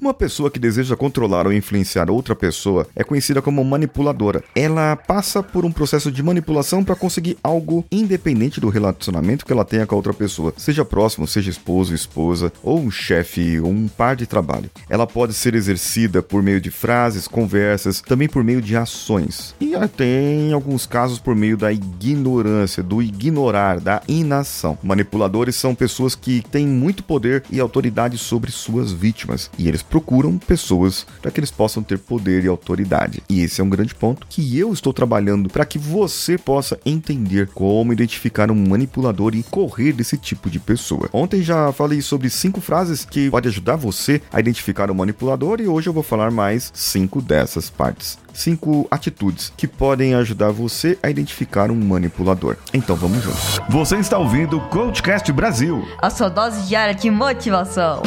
Uma pessoa que deseja controlar ou influenciar outra pessoa é conhecida como manipuladora. Ela passa por um processo de manipulação para conseguir algo independente do relacionamento que ela tenha com a outra pessoa, seja próximo, seja esposo, esposa, ou um chefe, ou um par de trabalho. Ela pode ser exercida por meio de frases, conversas, também por meio de ações. E até em alguns casos por meio da ignorância, do ignorar, da inação. Manipuladores são pessoas que têm muito poder e autoridade sobre suas vítimas, e eles procuram pessoas para que eles possam ter poder e autoridade. E esse é um grande ponto que eu estou trabalhando para que você possa entender como identificar um manipulador e correr desse tipo de pessoa. Ontem já falei sobre cinco frases que podem ajudar você a identificar um manipulador e hoje eu vou falar mais cinco dessas partes cinco atitudes que podem ajudar você a identificar um manipulador. Então vamos juntos. Você está ouvindo o Coachcast Brasil a sua dose diária de motivação.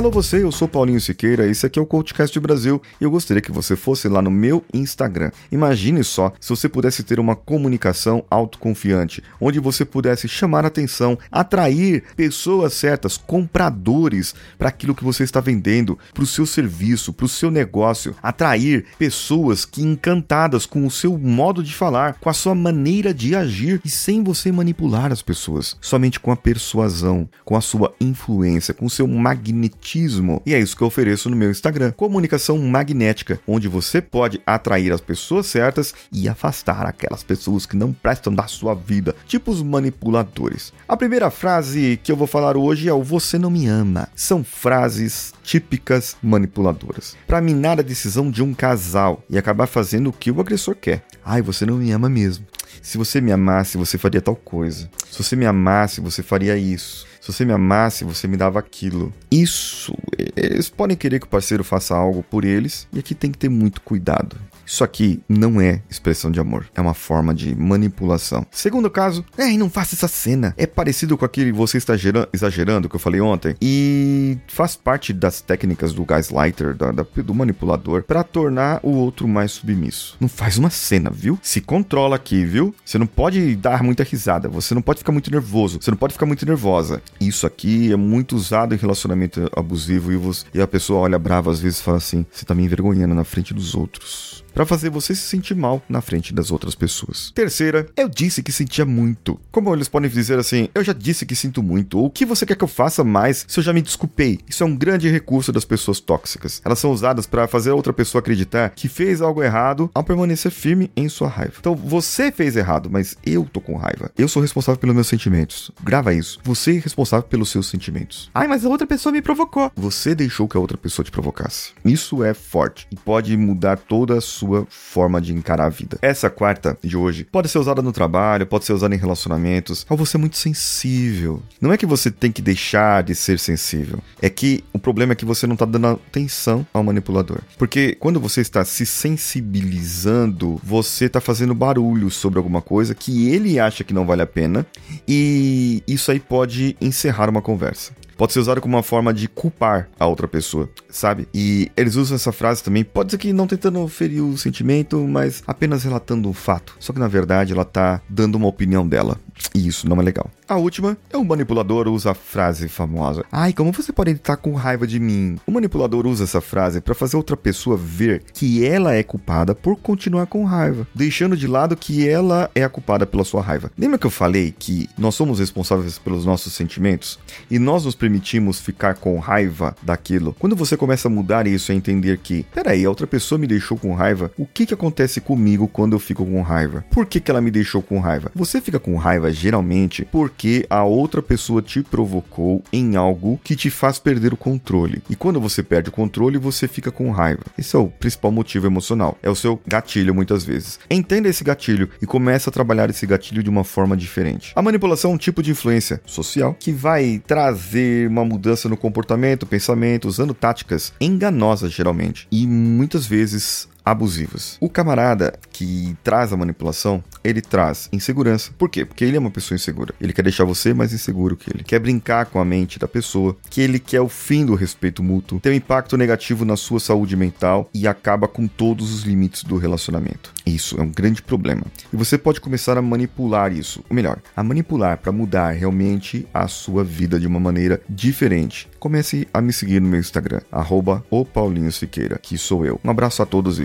Alô você, eu sou Paulinho Siqueira, esse aqui é o CoachCast Brasil e eu gostaria que você fosse lá no meu Instagram. Imagine só se você pudesse ter uma comunicação autoconfiante, onde você pudesse chamar atenção, atrair pessoas certas, compradores para aquilo que você está vendendo, para o seu serviço, para o seu negócio, atrair pessoas que encantadas com o seu modo de falar, com a sua maneira de agir e sem você manipular as pessoas, somente com a persuasão, com a sua influência, com o seu magnetismo magnetismo. E é isso que eu ofereço no meu Instagram: comunicação magnética, onde você pode atrair as pessoas certas e afastar aquelas pessoas que não prestam da sua vida, tipo os manipuladores. A primeira frase que eu vou falar hoje é o você não me ama. São frases típicas manipuladoras para minar a decisão de um casal e acabar fazendo o que o agressor quer. Ai, você não me ama mesmo. Se você me amasse, você faria tal coisa. Se você me amasse, você faria isso. Se você me amasse, você me dava aquilo. Isso, eles podem querer que o parceiro faça algo por eles, e aqui tem que ter muito cuidado. Isso aqui não é expressão de amor, é uma forma de manipulação. Segundo caso, é, não faça essa cena. É parecido com aquele você está exagerando que eu falei ontem e faz parte das técnicas do gaslighter, da, da, do manipulador, para tornar o outro mais submisso. Não faz uma cena, viu? Se controla aqui, viu? Você não pode dar muita risada, você não pode ficar muito nervoso, você não pode ficar muito nervosa. Isso aqui é muito usado em relacionamento abusivo e, você, e a pessoa olha brava às vezes e fala assim: você tá me envergonhando na frente dos outros para fazer você se sentir mal na frente das outras pessoas. Terceira, eu disse que sentia muito. Como eles podem dizer assim, eu já disse que sinto muito, ou o que você quer que eu faça mais se eu já me desculpei? Isso é um grande recurso das pessoas tóxicas. Elas são usadas para fazer a outra pessoa acreditar que fez algo errado ao permanecer firme em sua raiva. Então, você fez errado, mas eu tô com raiva. Eu sou responsável pelos meus sentimentos. Grava isso. Você é responsável pelos seus sentimentos. Ai, mas a outra pessoa me provocou. Você deixou que a outra pessoa te provocasse. Isso é forte e pode mudar toda a sua forma de encarar a vida. Essa quarta de hoje pode ser usada no trabalho, pode ser usada em relacionamentos, ao você é muito sensível. Não é que você tem que deixar de ser sensível, é que o problema é que você não está dando atenção ao manipulador. Porque quando você está se sensibilizando, você está fazendo barulho sobre alguma coisa que ele acha que não vale a pena e isso aí pode encerrar uma conversa pode ser usado como uma forma de culpar a outra pessoa, sabe? E eles usam essa frase também, pode ser que não tentando ferir o sentimento, mas apenas relatando um fato. Só que na verdade ela tá dando uma opinião dela. E isso não é legal. A última é um manipulador usa a frase famosa: Ai, como você pode estar com raiva de mim? O manipulador usa essa frase para fazer outra pessoa ver que ela é culpada por continuar com raiva, deixando de lado que ela é a culpada pela sua raiva. Lembra que eu falei que nós somos responsáveis pelos nossos sentimentos e nós nos permitimos ficar com raiva daquilo? Quando você começa a mudar isso e entender que, peraí, a outra pessoa me deixou com raiva, o que que acontece comigo quando eu fico com raiva? Por que que ela me deixou com raiva? Você fica com raiva geralmente porque a outra pessoa te provocou em algo que te faz perder o controle. E quando você perde o controle, você fica com raiva. Esse é o principal motivo emocional. É o seu gatilho muitas vezes. Entenda esse gatilho e comece a trabalhar esse gatilho de uma forma diferente. A manipulação é um tipo de influência social que vai trazer uma mudança no comportamento, pensamento, usando táticas enganosas geralmente. E muitas vezes abusivas. O camarada que traz a manipulação, ele traz insegurança. Por quê? Porque ele é uma pessoa insegura. Ele quer deixar você mais inseguro que ele. Quer brincar com a mente da pessoa, que ele quer o fim do respeito mútuo, tem um impacto negativo na sua saúde mental e acaba com todos os limites do relacionamento. Isso é um grande problema. E você pode começar a manipular isso, ou melhor, a manipular para mudar realmente a sua vida de uma maneira diferente. Comece a me seguir no meu Instagram, arroba que sou eu. Um abraço a todos e